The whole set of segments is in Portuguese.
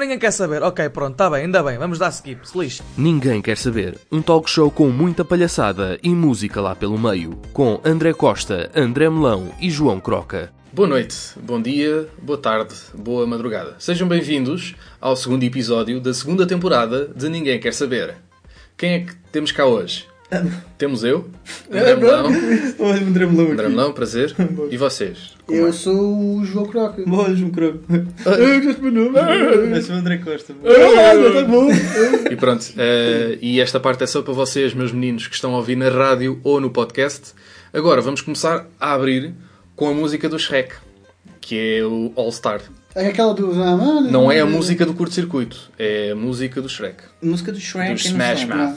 Ninguém quer saber. Ok, pronto, está bem, ainda bem. Vamos dar skip. Se lixe. Ninguém quer saber. Um talk show com muita palhaçada e música lá pelo meio. Com André Costa, André Melão e João Croca. Boa noite, bom dia, boa tarde, boa madrugada. Sejam bem-vindos ao segundo episódio da segunda temporada de Ninguém Quer Saber. Quem é que temos cá hoje? Temos eu, André Melão. André Melão André aqui. Melão, prazer. E vocês? Como Eu é? sou o João Croca. Olha, João Croco. Eu gosto meu nome. Eu sou o André Costa. Ah, tá bom. E pronto, eh, e esta parte é só para vocês, meus meninos, que estão a ouvir na rádio ou no podcast. Agora vamos começar a abrir com a música do Shrek, que é o All Star. É aquela do... Não é a música do curto-circuito, é a música do Shrek. Música do Shrek. Do Smash não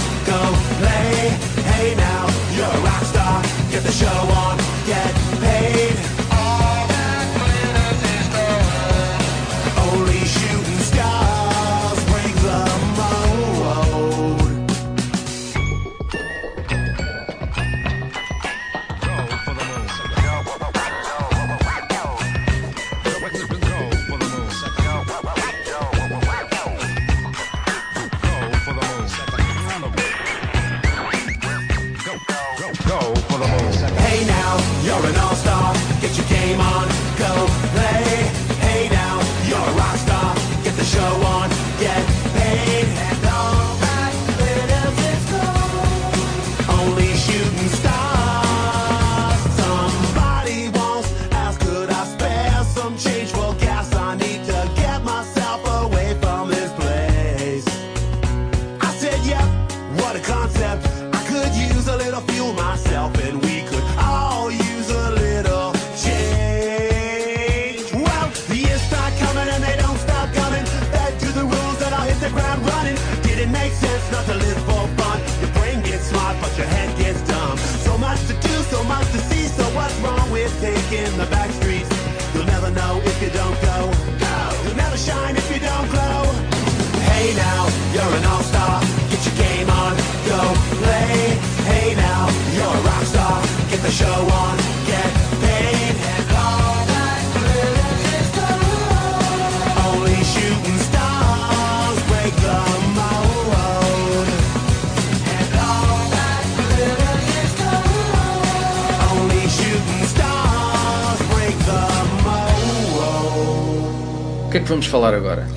O que é que vamos falar agora?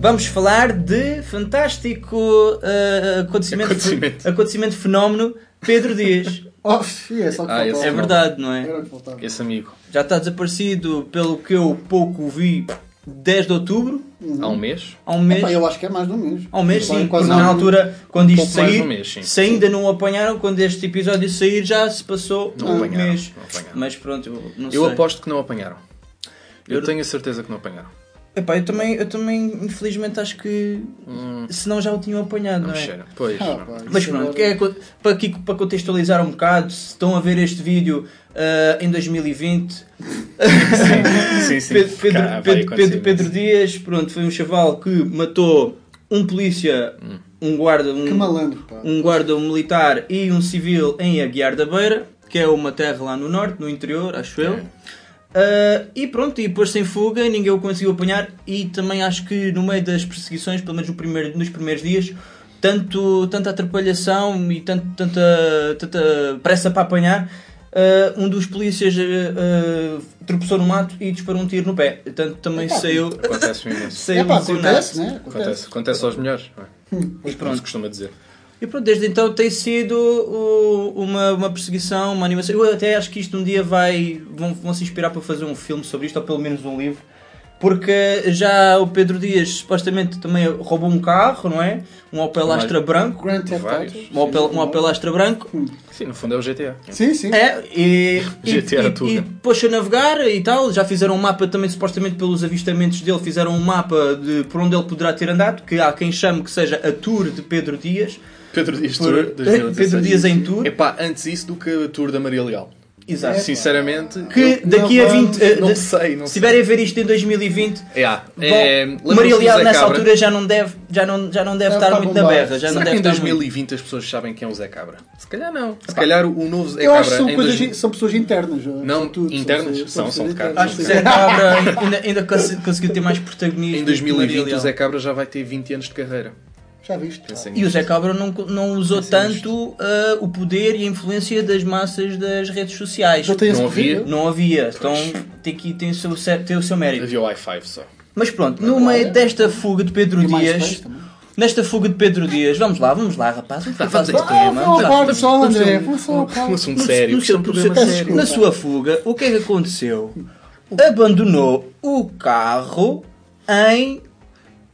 Vamos falar de fantástico uh, acontecimento, Acontecimento. acontecimento fenómeno Pedro Dias. Oh, é só que Ah, faltava. É verdade, não é? Era o que faltava. Esse amigo. Já está desaparecido, pelo que eu pouco vi, 10 de outubro, Há um mês? há um mês. Epá, eu acho que é mais de um mês. Há um mês, sim, quase um- na altura, quando isto mais de sair, um mês, sim. se ainda não o apanharam, quando este episódio sair, já se passou Não um apanharam, mês. não apanharam. Mas pronto, eu não Eu sei. aposto que não apanharam. Eu Eu- tenho a certeza que não apanharam. Epá, eu também, eu também, infelizmente, acho que senão já o tinham apanhado, Não é? cheira. Pois. Ah, pá, Mas pronto, é para, aqui, para contextualizar um bocado, se estão a ver este vídeo ah, em 2020, Sim, sim. Pedro, Pedro, Cá, Pedro, Pedro, Pedro Dias, pronto, foi um chaval que matou um polícia, um guarda, um, Que malandro, pá. um guarda militar e um civil em Aguiar da Beira, que é uma terra lá no norte, no interior, acho eu. Ah, e pronto, e depois sem fuga, ninguém o conseguiu apanhar. E também acho que no meio das perseguições, pelo menos no primeiro- nos primeiros dias, tanto, tanta atrapalhação e tanto, tanta, tanta pressa para apanhar. ah, um dos polícias ah, tropeçou no mato e disparou um tiro no pé. Portanto, também Epá, saiu, Acontece imenso. saiu É pá, lesionado. acontece, né? Acontece. Acontece, acontece aos melhores. é? E Como se pronto. costuma dizer. E pronto, desde então tem sido o- uma, uma perseguição, uma animação. Eu até acho que isto um dia vai. vão, vão se inspirar para fazer um filme sobre isto, ou pelo menos um livro. Porque já o Pedro Dias supostamente também roubou um carro, não é? Um Opel Astra branco. Grand Theft. Auto. Um Opel, um Opel Astra branco. Sim, no fundo é o GTA. Sim, sim. É, e, e, GTA e, Tuga. e depois a navegar e tal. Já fizeram um mapa também, supostamente pelos avistamentos dele, fizeram um mapa de por onde ele poderá ter andado. Que há quem chame que seja a Tour de Pedro Dias. Pedro Dias Por- Tour 2016. Pedro Dias em Tour. Epá, antes isso do que a Tour da Maria Leal. Exato. Sinceramente, que eu daqui a não 20 eh, não de- sei, não se sei. estiverem a ver isto em 2020 É, é, bom, lembram-se Maria Leal nessa Cabra? altura já não deve já não, já não deve Já estar está muito na berra já não Será que deve em estar muito. 2020 as pessoas sabem quem é o Zé Cabra? Se calhar não. Se calhar o novo Zé Eu Cabra acho que são, em coisas, 2000 são pessoas internas. Não, tudo, internas? pessoas- São, são de cá. acho que sim. Zé Cabra ainda, ainda cons- conseguiu ter mais protagonismo Em do que Maria 2020 o. Zé Cabra já vai ter 20 anos de carreira. Já viste? Pensem e o. Zé Cabra não, não usou tanto ah, o poder e a influência das massas das redes sociais. Não poder, havia? Não havia, então tem, que, tem, o seu, tem o seu mérito. Havia o i5 só. Mas pronto, no meio desta fuga de Pedro E Dias, nesta fuga de Pedro Dias, vamos lá, vamos lá, rapaz, vamos vamos fazer este tema. vamos lá. falar só, André. lá. Vamos só, Um assunto sério. é um sério. Na sua fuga, o que é que aconteceu? Abandonou o carro em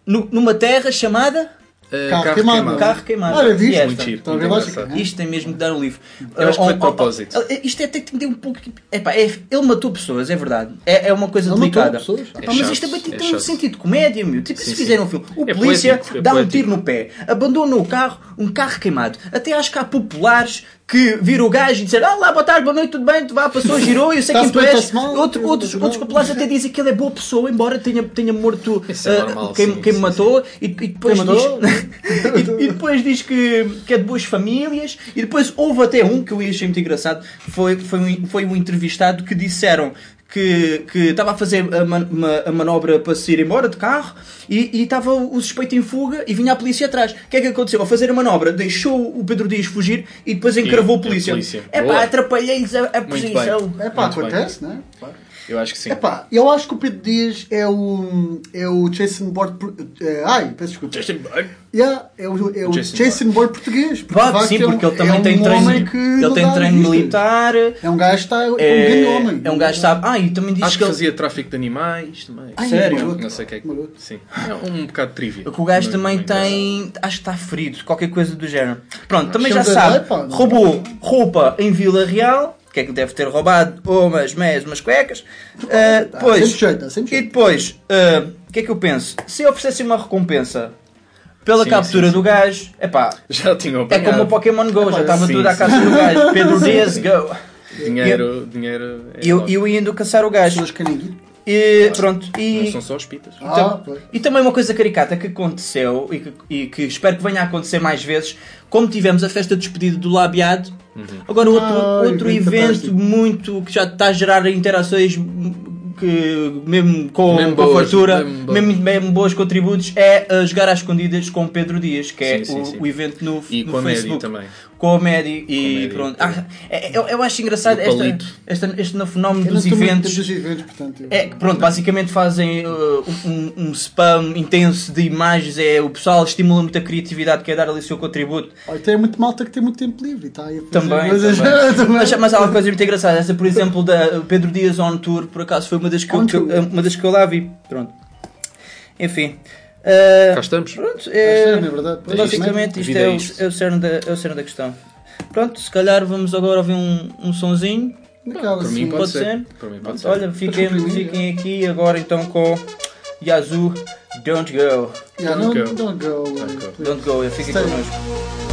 nu- numa terra chamada Uh, Carro carro queimado. queimado. Carro Queimado. Olha, viste? Esta? Muito ver muito lógica, engraçado. né? Isto tem mesmo que dar um livro. Eu acho que foi de Oh, oh, oh, propósito. Isto é, tem que ter um pouco. Epá, é, ele matou pessoas, é verdade. É, é uma coisa Ele matou delicada. pessoas. Epá, É mas chato, isto também tem é ter um sentido de comédia, meu. Tipo, Sim, se sim. fizerem um filme. O É polícia poético, é dá um tiro no pé, abandona o carro, um carro queimado. Até acho que há populares que viram o gajo e disseram: Ah lá, boa tarde, boa noite, tudo bem, tu vá, passou, girou, eu sei quem Está-se tu és. Outro, outros, outros populares até dizem que ele é boa pessoa, embora tenha, tenha morto Isso é ah, normal, quem, sim, quem me sim, matou. E, e depois Quem diz, e, e depois diz que, que é de boas famílias. E depois houve até um que eu achei muito engraçado. Foi, foi, um, foi um entrevistado que disseram que, que estava a fazer a, man- uma- a manobra para se ir embora de carro e, e estava o suspeito em fuga e vinha a polícia atrás. O que é que aconteceu? A fazer a manobra, deixou o Pedro Dias fugir e depois encravou a a polícia. É pá, atrapalhei-lhes a, a posição. É pá, Muito bem. acontece, né? Eu acho que sim. É pá, eu acho que o Pedro Dias é o, é o Jason Bourne. é, ai, peço desculpa. Justin Bieber. Yeah, é o, é o Jason Jason, Bourne português. porque, de Pode sim, é um- porque ele é também um tem treino, homem que ele tem treino militar. É um gajo que está. É um É, grande homem. é um gajo que sabe. Ah, e também diz Acho que ele, fazia tráfico de animais também. Ai, Sério? maroto. Não sei o que é que. Maroto. Sim. É um bocado trivia. O gajo Não- também não é tem. Acho que está ferido, qualquer coisa do género. Pronto, também já Chama sabe. epá, Roubou roupa em Vila Real. O que é que deve ter roubado? Umas meias, umas cuecas. Ah, Tá depois, sempre jeito, tá sempre e depois, ah, o que é que eu penso? Se oferecesse uma recompensa pela Sim, captura sim, sim. do gajo, epá, Já tinham é como o Pokémon Go, já estava sim, tudo à caça do gajo. Pedro Dias, go! Dinheiro, dinheiro. é E eu, eu ia indo caçar o gajo. E pronto, Não e. são só os pitas. Ah, Então-. E também uma coisa caricata que aconteceu e que, e que espero que venha a acontecer mais vezes, como tivemos a festa de despedida do Labiado, agora outro, Ah, outro evento fantástico. muito que já está a gerar interações que mesmo com, Mesmo com a boas, fartura, mesmo mesmo, mesmo boas contributos, é jogar às escondidas com Pedro Dias, que é Sim, sim, o, sim. o evento no, E no com a Facebook. também. Com a Medi e Medi, pronto. também. Ah, é- eu, eu acho engraçado esta, esta, este fenómeno Eu dos eventos. dos eventos, portanto. eu- É que pronto, basicamente fazem uh, um, um spam intenso de imagens, é, o pessoal estimula muito a criatividade, quer dar ali o seu contributo. Olha, tem muito malta que tem muito tempo livre e está aí a fazer Também, coisas. também. Mas, mas há uma coisa muito engraçada, essa por exemplo da Pedro Dias on tour, por acaso foi uma das que, eu, On que eu- tour. uma das que eu lá vi. Pronto. Enfim. Uh, Cá estamos. pronto, É, é, é verdade. Pois, basicamente A isto vida é, é o, isto. é, o cerne da, é o cerne da questão. Pronto, se calhar vamos agora ouvir um, um sonzinho. Por mim assim. pode, Pode ser. ser? Por mim pode ser. olha, fiquem, fiquem aqui agora então com Yazoo Don't Go. Yeah, Don't não, go. don't go. Don't go. Don't Go, fiquem connosco.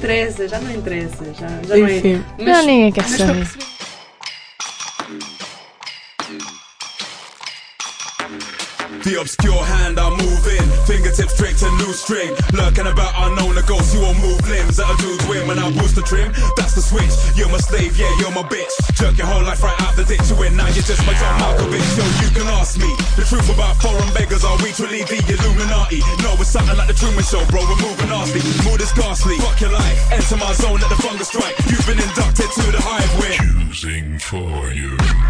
Interessa, já não interessa. Já, já não é. Enfim, Mas- não, ninguém quer saber. The obscure hand I'm moving, fingertips straight to new string. Lurking about unknown the. That's the switch. You're my slave, yeah, you're my bitch. Jerk your whole life right out the ditch. Win now, you're just my John Malkovich. Yo, you can ask me the truth about foreign beggars. Are we truly the Illuminati? No, it's something like the Truman Show, bro. We're moving nasty, mood is ghastly. Fuck your life, enter my zone, let the fungus strike. You've been inducted to the hive. We're choosing for you.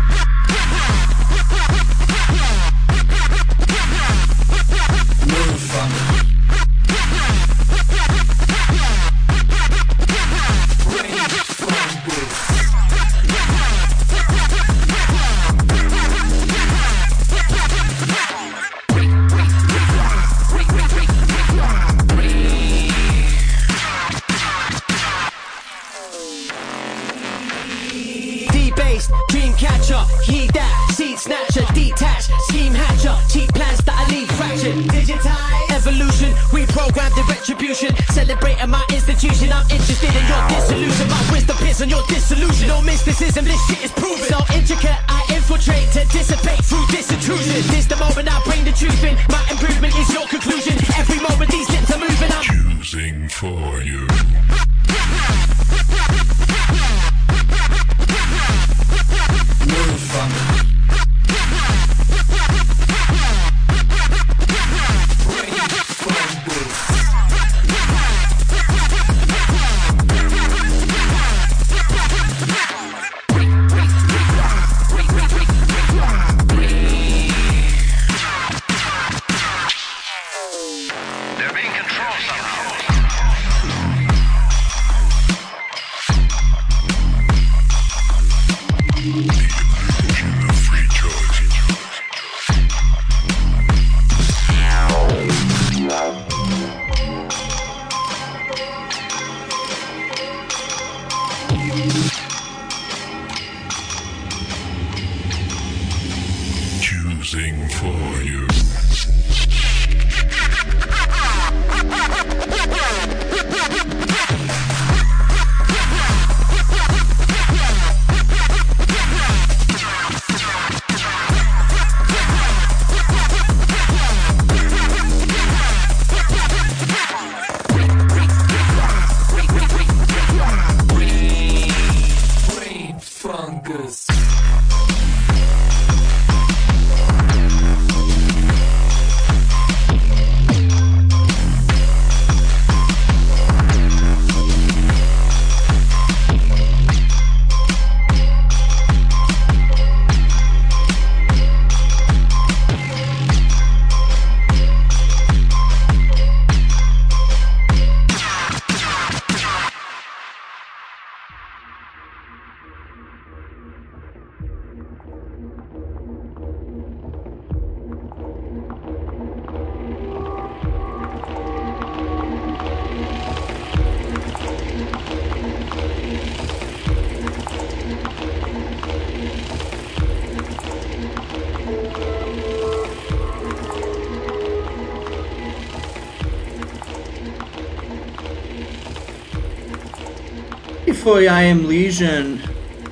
Foi I Am Legion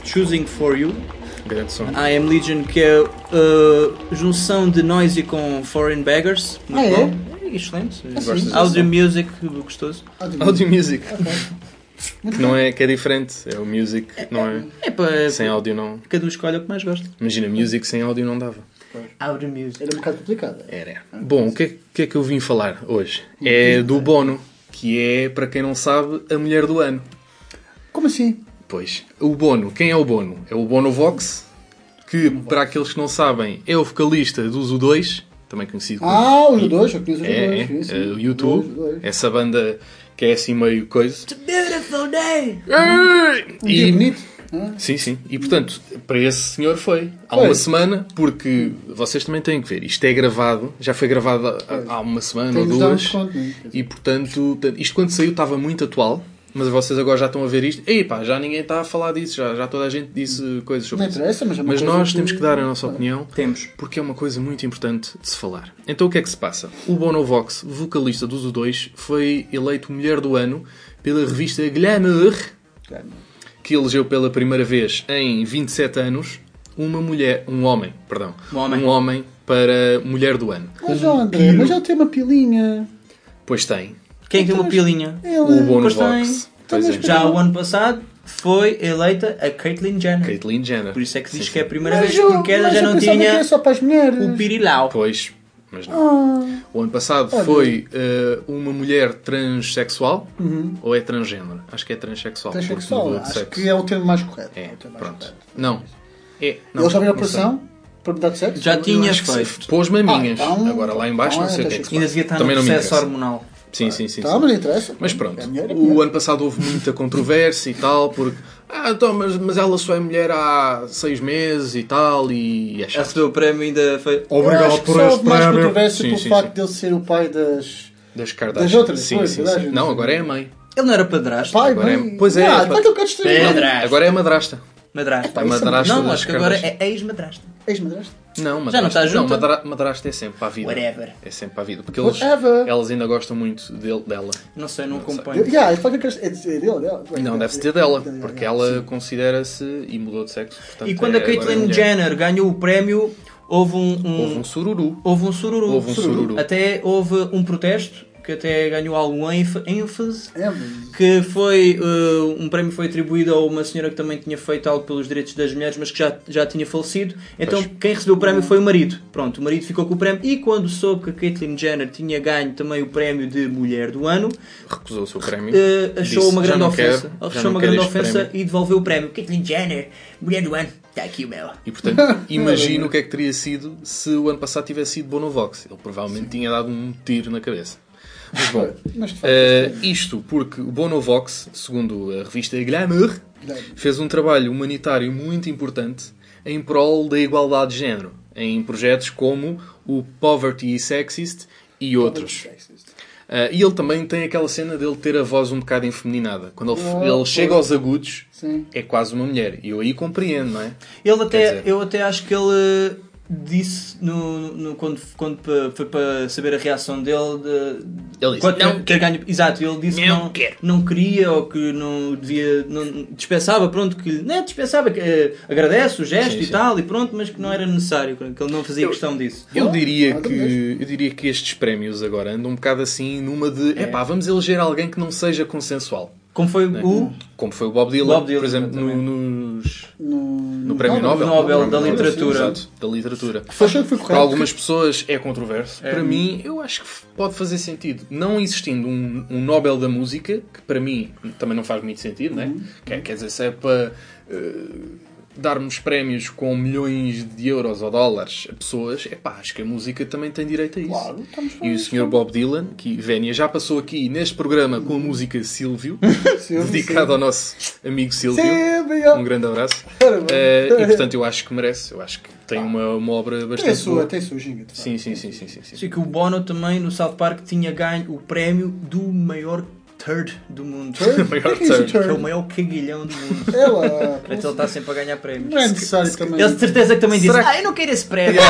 Choosing For You. Grande som. I Am Legion que é a junção de Noisy com Foreign Beggars. Muito Ah, é? bom. É excelente. Desse Audio? Music, gostoso. Audio Music. Que não é, que é diferente. É o Music, não é? É para. Sem áudio não. Cada um escolhe o que mais gosta. Imagina, Music sem áudio não dava. Audio Music. Era um bocado complicado. Era. Bom, o que, é, o que é que eu vim falar hoje? É do Bono, que é, para quem não sabe, a mulher do ano. Como assim? Pois, o Bono, quem é o Bono? É o Bono Vox, que, para aqueles que não sabem, é o vocalista do U2, também conhecido como... Ah, os dois, eu conheço os É, dois. é, sim, sim. o YouTube, essa banda que é assim meio coisa. Beautiful day! Um dia bonito. ah. Sim, sim. E portanto, para esse senhor foi. Há uma semana, porque vocês também têm que ver. Isto é gravado, já foi gravado há- há uma semana ou duas. né? E portanto, isto quando saiu estava muito atual. Mas vocês agora já estão a ver isto. Ei pá, já ninguém está a falar disso, já, já toda a gente disse coisas sobre Não isso. interessa, mas é coisa nós que- temos que dar a nossa opinião. Temos. Porque é uma coisa muito importante de se falar. Então o que é que se passa? O Bono Vox, vocalista dos U2, foi eleito Mulher do Ano pela revista Glamour, que elegeu pela primeira vez em 27 anos uma mulher, um homem, perdão, Um homem. para mulher do ano. Mas, ó, André, mas ele tem uma pilinha. Pois tem. Quem tem uma pilinha? Ele. O Bono Pois tem. Pois é. Já o ano passado foi eleita a Caitlyn Jenner. Caitlyn Jenner. Por isso é que diz Sim, que é a sim. primeira Mas vez eu- porque ela já não tinha era só para as mulheres. o pirilau. Pois, mas não. Ah, O ano passado foi eh, uma mulher transexual ou é transgênero? Acho que é transexual. transexual. Acho sexo. que é o termo mais correto. É, termo mais pronto. correto. Não. É, não, Ele já veio a operação para mudar de sexo? Já Eu tinha acho que feito. sim. Pôs maminhas. Ah, então- Agora lá em baixo então não sei é o que é que Ainda devia estar no processo hormonal. Sim, sim, sim. Tá, sim. mas interessa. Mas pronto, É é o ano passado houve muita controvérsia e tal, porque ah, então, mas, mas ela só é mulher há seis meses e tal, e é chato. recebeu o prémio ainda foi. Acho que só houve mais controvérsia Sim, pelo sim, facto sim. dele ser o pai das... Das Kardashian. Das outras, sim, pois, sim, das sim. Não, agora é a mãe. Ele não era padrasto. Pai, Agora é- mãe... pois é, Ah, pá. então. Pedra. Agora é a madrasta. É madrasta Não, das acho que agora é ex-madrasta. Ex-madrasta. Não, madrasta. Já não está junta? madra- madrasta é sempre para a vida. Whatever. É sempre para a vida. Porque eles, Whatever. elas ainda gostam muito dele, dela. Não sei, não acompanho. Yeah, que é de- é dele, dela. Não, deve ser dela. Porque ela considera-se e mudou de sexo. portanto, E quando é a agora Caitlyn mulher. Jenner ganhou o prémio, houve um, um- Houve um sururu. houve um sururu. Houve um sururu. Até houve um protesto que até ganhou algum ênf- ênfase. É, mas- Que foi uh, um prémio foi atribuído a uma senhora que também tinha feito algo pelos direitos das mulheres, mas que já, já tinha falecido. Então Pois. quem recebeu o prémio foi o marido. Pronto, o marido ficou com o prémio. E quando soube que a Caitlyn Jenner tinha ganho também o prémio de Mulher do Ano, Recusou o seu prémio. uh, achou Disse, uma "Já grande ofensa. quero, achou uma grande ofensa prémio." e devolveu o prémio. Caitlyn Jenner, Mulher do Ano, está aqui o meu. E portanto, imagino o que é que teria sido se o ano passado tivesse sido Bonovox. Ele provavelmente tinha dado um tiro na cabeça. Mas bom, Mas de facto, eh, isto porque o Bonovox, segundo a revista Glamour, fez um trabalho humanitário muito importante em prol da igualdade de género, em projetos como o Poverty is Sexist e outros. Ah, e ele também tem aquela cena dele ter a voz um bocado enfeminada. Quando ele, Oh, ele chega aos agudos, Sim. é quase uma mulher. E eu aí compreendo, não é? Ele até, dizer- eu até acho que ele uh, disse no, no- quando, quando foi para saber a reação dele de, Ele disse, quando- "Não que ganho, exato, ele disse que Não não, quero." não queria ou que não devia, não, dispensava, pronto, que não é dispensava, que eh, agradece o gesto Sim, e sim. tal, e pronto, mas que não era necessário, que ele não fazia questão disso. Eu diria, que, eu diria que estes prémios agora andam um bocado assim numa de epá, vamos eleger alguém que não seja consensual. Como foi né? o Como foi o Bob Dylan, Bob Dylan, por exemplo, no, nos, No, no Prémio Nobel. Nobel No da Literatura. Exato, da literatura. Achou que foi Para algumas pessoas é controverso. Para mim, eu acho que pode fazer sentido. Não existindo um, um Nobel da Música, que para mim também não faz muito sentido, né? Quer, quer dizer, se é para eh, darmos prémios com milhões de euros ou dólares a pessoas, é pá, acho que a música também tem direito a isso. Claro, estamos E o Sr. Bob Dylan, que Vénia já passou aqui neste programa com a música Silvio, dedicado ao nosso amigo Silvio. Silvio. Um grande abraço. Eh, e portanto eu acho que merece. Eu acho que tem uma, uma obra Tem a bastante sua, boa. tem a sua ginga. Sim, sim, sim, sim, sim, sim. Sei que o Bono também no South Park tinha ganho o prémio do maior turd do mundo. Maior O que é turd. Que é o maior cagalhão do mundo. É lá. Portanto, ele está sempre a ganhar prémios. Não é necessário também. Ele de certeza que também que- Ah, eu não quero esse prémio.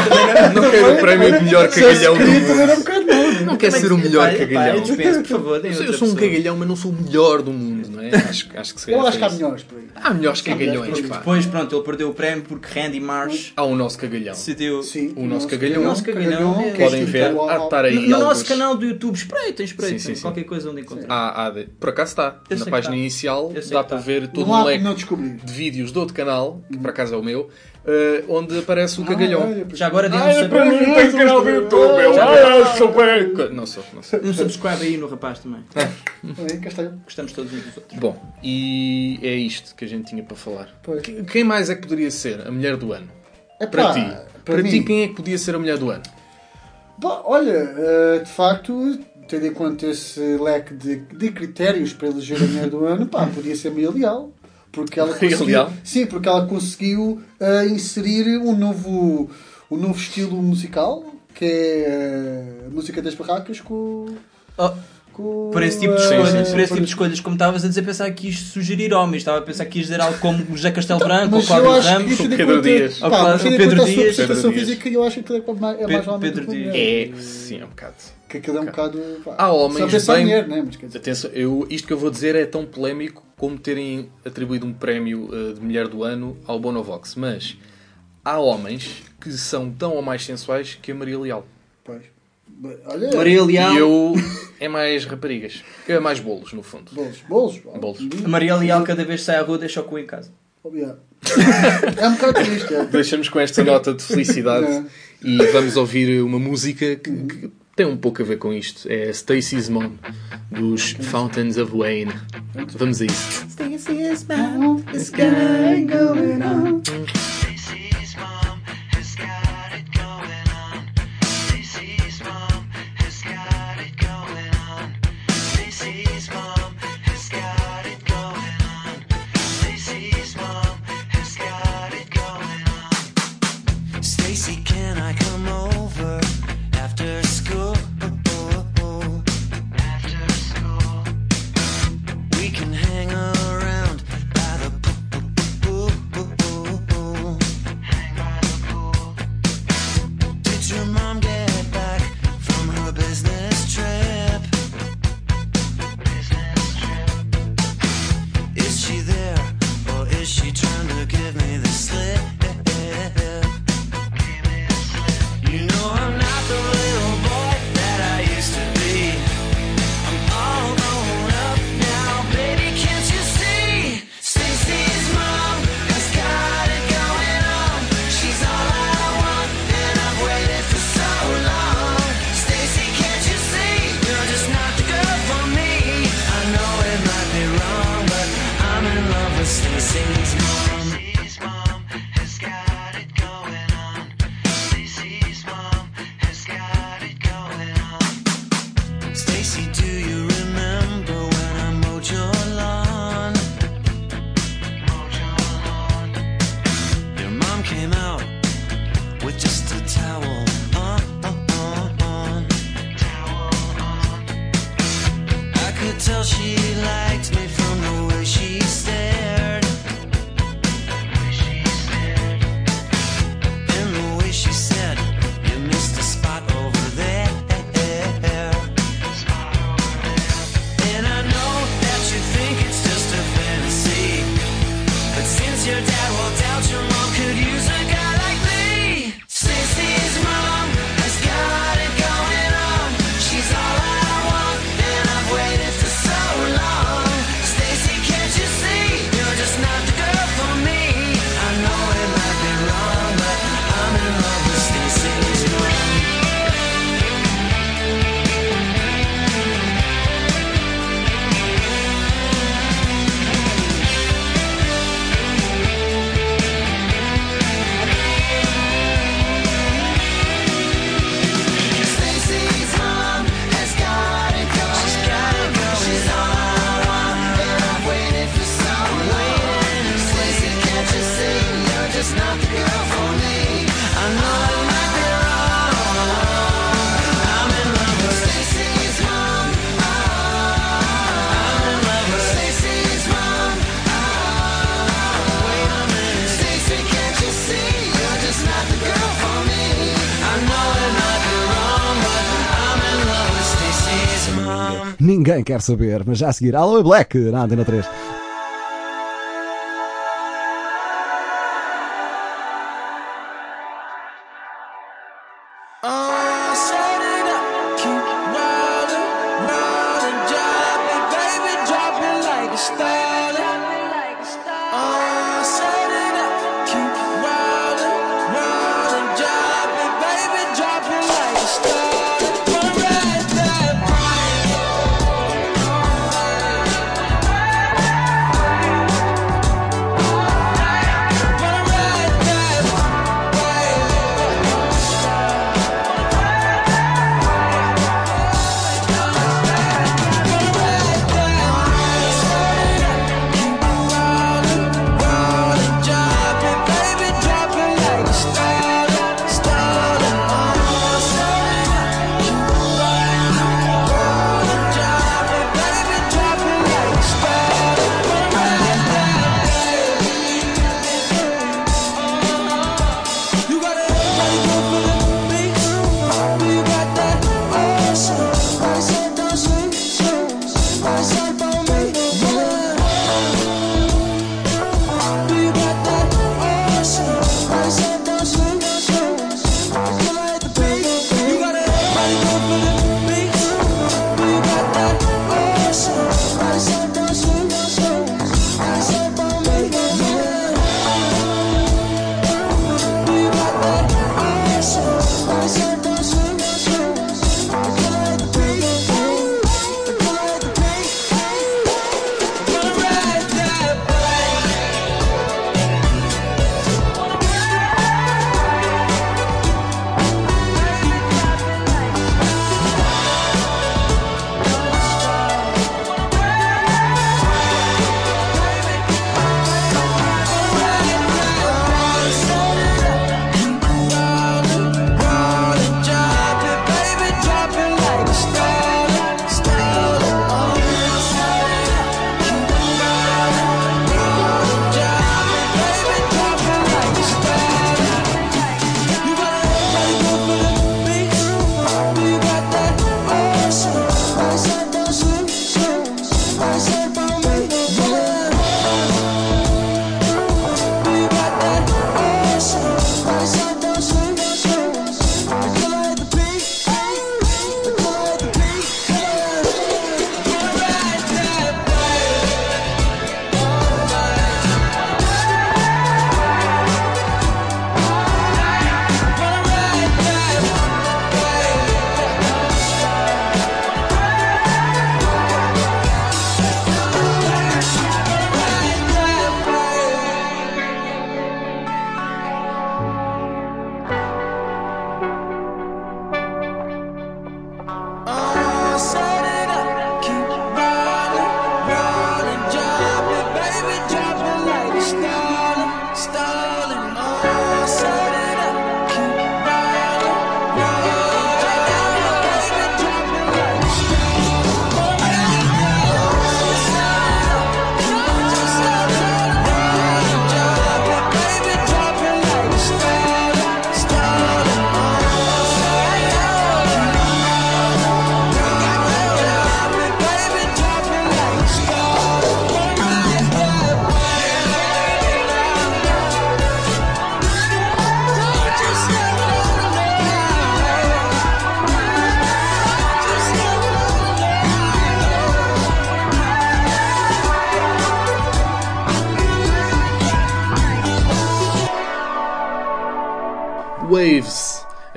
Não quero o prémio de melhor cagalhão do mundo. era um bocado mau. Não quer ser o melhor dispenso, por favor. Eu sou um cagalhão, mas não sou o melhor do mundo, não é? Acho, acho que se Eu acho que há melhores por aí. Há melhores cagalhões, pá. Depois, pronto, ele perdeu o prémio porque Randy Marsh Há o nosso cagalhão. decidiu. Sim. O nosso cagalhão. O nosso cagalhão é- que é Podem ver, No, nosso canal do YouTube, espreitem, espreitem. Qualquer coisa onde encontrar. Há, de- Por acaso está. Eu Na página tá. inicial Eu dá para tá. ver todo Não um há leque de vídeos do outro canal, que por acaso é o meu, eh, onde aparece o cagalhão. Ah, olha, Já agora um, Ah, é sub- para mim, Tem canal do YouTube. Ah, sou bem. Não sou, não sou. um subscribe aí no rapaz também. É. Gostamos todos uns dos outros. Bom, e é isto que a gente tinha para falar. Pois. Que- Quem mais é que poderia ser a mulher do ano? É Para pá, ti. para Para, ti, quem é que podia ser a mulher do ano? Olha, eh, de facto, tendo em conta esse leque de, de critérios para eleger a mulher do ano, pá, podia ser meio Leal. Porque ela conseguiu, Leal? sim, porque ela conseguiu uh, inserir um novo, um novo estilo musical, que é a música das barracas com... Oh. Com, por esse tipo de escolhas, é, por esse tipo de escolhas, como estavas a dizer, pensar que ias sugerir homens, estava a pensar que ias dizer algo como José Castelo tá, Branco, ou Cláudio Ramos, o Pedro Dias, ou Pedro Dias, Pedro Dias. Física, eu acho que é mais Pedro Dias. É, sim, é um bocado que aquilo é um okay. bocado. Pá, Há homens. Bem, dinheiro, né? Mas, dizer... Atenção, eu, isto que eu vou dizer é tão polémico como terem atribuído um prémio uh, de mulher do ano ao Bonovox, mas há homens que são tão ou mais sensuais que a Maria Leal. Pois. Olha. Maria Leal. E eu é mais raparigas. Eu é mais bolos, no fundo. Bolos. Bolos. bolos. Uhum. A Maria Leal, cada vez que sai à rua, deixa o cu em casa. Oh, Obrigado. é um bocado triste. É. Deixamos com esta nota de felicidade é. e vamos ouvir uma música que, que tem um pouco a ver com isto. É Stacy's Mom, dos Fountains of Wayne. Vamos a isso. Stacy's Mom, going on. quer saber. Mas já a seguir, Alô Black, na Antena 3.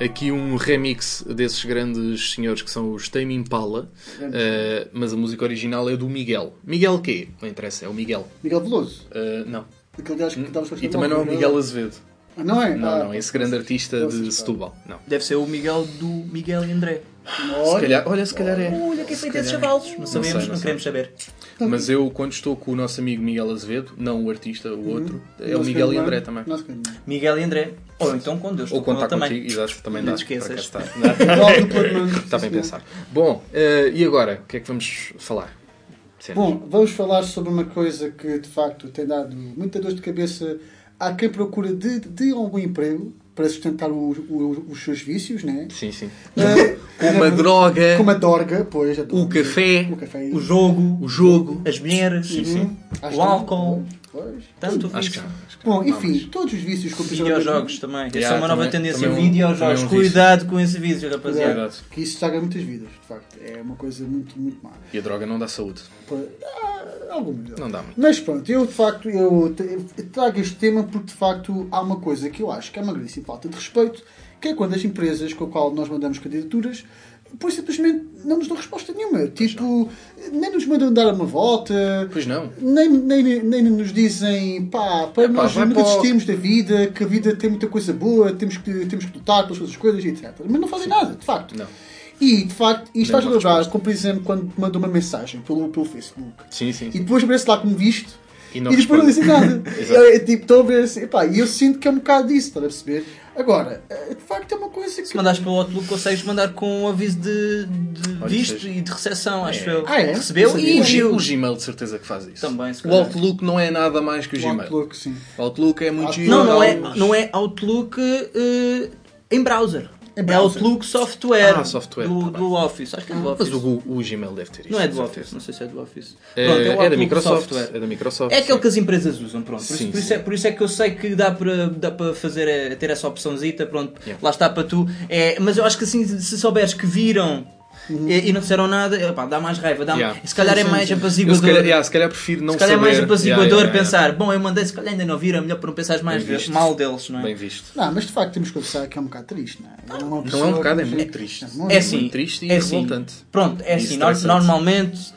Aqui um remix desses grandes senhores que são os Tame Impala, eh, mas a música original é do Miguel. Miguel quê? Não interessa, é o Miguel. Miguel Veloso. Eh, não. Aquele gajo que estava E também não é o Miguel Azevedo. Ah, não é? Não, Ah, não, esse grande artista de Setúbal. Não. Deve ser o Miguel do Miguel e André. Se calhar, olha, se calhar é. Olha quem feito esses calhar. chavalos. Não Não sabemos, sei, não, não queremos saber. Mas eu, quando estou com o nosso amigo Miguel Azevedo, não o artista, o outro, é o Miguel e André também. Miguel e André. Ou então eu estou Ou com contar também. contigo, exato, também Não dá. te esqueças. Está. Bem Sim, pensado. Bom, eh, e agora? O que é que vamos falar? Cenas. Bom, vamos falar sobre uma coisa que de facto tem dado muita dor de cabeça a quem procura de, de algum emprego para sustentar o- o- os seus vícios, né? Sim, sim. Eh, Como a droga, Como a dorga, pois. a o café, O café. O jogo, o jogo. as mulheres, Uhum. Acho o que- álcool, Pois. tanto Acho que acho que. Bom, enfim, mas- todos os vícios que Videojogos também. Essa Yeah, é uma nova também- tendência. também é um- Videojogos. é um. Cuidado com esse vício, rapaziada. Verdade. Que isso estraga muitas vidas, de facto. É uma coisa muito, muito má. E a droga não dá saúde. Pois, ah. Não dá muito. Mas pronto, eu de facto eu, trago este tema porque de facto há uma coisa que eu acho que é uma grandíssima falta de respeito, que é quando as empresas com a qual nós mandamos candidaturas, pois simplesmente não nos dão resposta nenhuma. Tipo, nem nos mandam dar uma volta, Pois não. nem, nem, nem nos dizem pá, para Epá, nós nunca desistimos da vida, que a vida tem muita coisa boa, temos que, temos que lutar pelas outras coisas, etc. Mas não fazem nada, de facto. Não. E de facto, isto estás a resposta. como por exemplo quando te mandou uma mensagem pelo, pelo Facebook. Sim, sim. E sim. depois aparece lá como visto E e, não depois não dizem nada. Eu, tipo, a ver assim, e eu sinto que é um bocado disso, estás a perceber? Agora, eh, de facto é uma coisa que. Se mandares para o Outlook, consegues mandar com um aviso de, de visto seja- e de recepção, acho É. eu. Ah, é? Recebeu e. O, o Gmail de certeza que faz isso. Também, se O. Outlook não é nada mais que o O Gmail. Outlook, sim. O Outlook é muito Outlook. Não, não é, não é Outlook eh, em browser. É. Outlook Software, Ah, software, do, tá do Office. Acho que é do Office. Mas o, o Gmail deve ter isso. Não é do certeza. Office, não sei se é do Office. É, Pronto, o é da Microsoft. Software. É da Microsoft. É aquele sim. que as empresas usam, pronto. Por, Sim, isso, por, isso é, por isso é que eu sei que dá para, dá para fazer, eh, ter essa opçãozita, pronto, Yeah. lá está para tu. É, mas eu acho que assim, se souberes que viram e, e não disseram nada, epá, dá mais raiva. Dá Yeah. Se calhar é Sim, mais sim. Apaziguador. se, calhar, yeah, se calhar prefiro não se calhar é mais saber. apaziguador Yeah, yeah, yeah. pensar, bom, eu mandei, se calhar ainda não viram, é melhor para não pensares mais mal deles, não é? Bem visto. Não, mas de facto temos que confessar que é um bocado triste, não é? uma Não é um bocado, é muito triste. muito. É assim, muito triste e é assim. revoltante. Pronto, é assim, normalmente.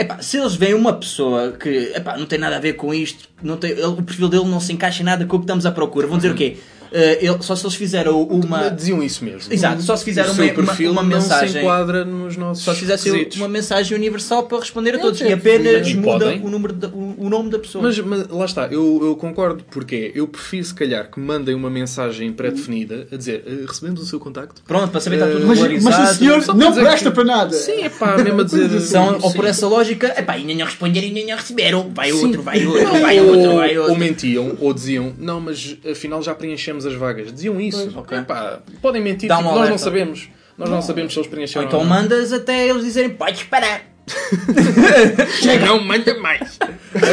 Epá, se eles veem uma pessoa que epá, não tem nada a ver com isto, não tem, ele- o perfil dele não se encaixa em nada com o que estamos à procura, vão dizer o quê? Eh, ele- só se eles fizeram uma. Diziam isso mesmo. Exato, só se fizeram uma, uma, perfil uma não se mensagem. enquadra nos nossos Só se fizessem requisitos. uma mensagem universal para responder a todos sei, e apenas e muda o, número da- o, o nome da pessoa. Mas, mas lá está, eu, eu concordo, porque eu prefiro se calhar que mandem uma mensagem pré-definida a dizer "Eh, recebemos o seu contacto. Pronto, para saber que está tudo Mas, regularizado. mas o senhor não presta que- para nada. Sim, é pá, mesmo a dizer. São, ou por essa lógica, epá, ainda não responderam e ainda não receberam. Vai outro, vai outro, vai ou, outro, vai outro. ou mentiam, ou diziam, não, mas afinal já preenchemos as vagas. Diziam isso. ok. Epá, podem mentir, tipo, um nós não sabemos. Nós não sabemos se eles Ou preencheram. então ou não. mandas até eles dizerem, podes parar. Não manda mais.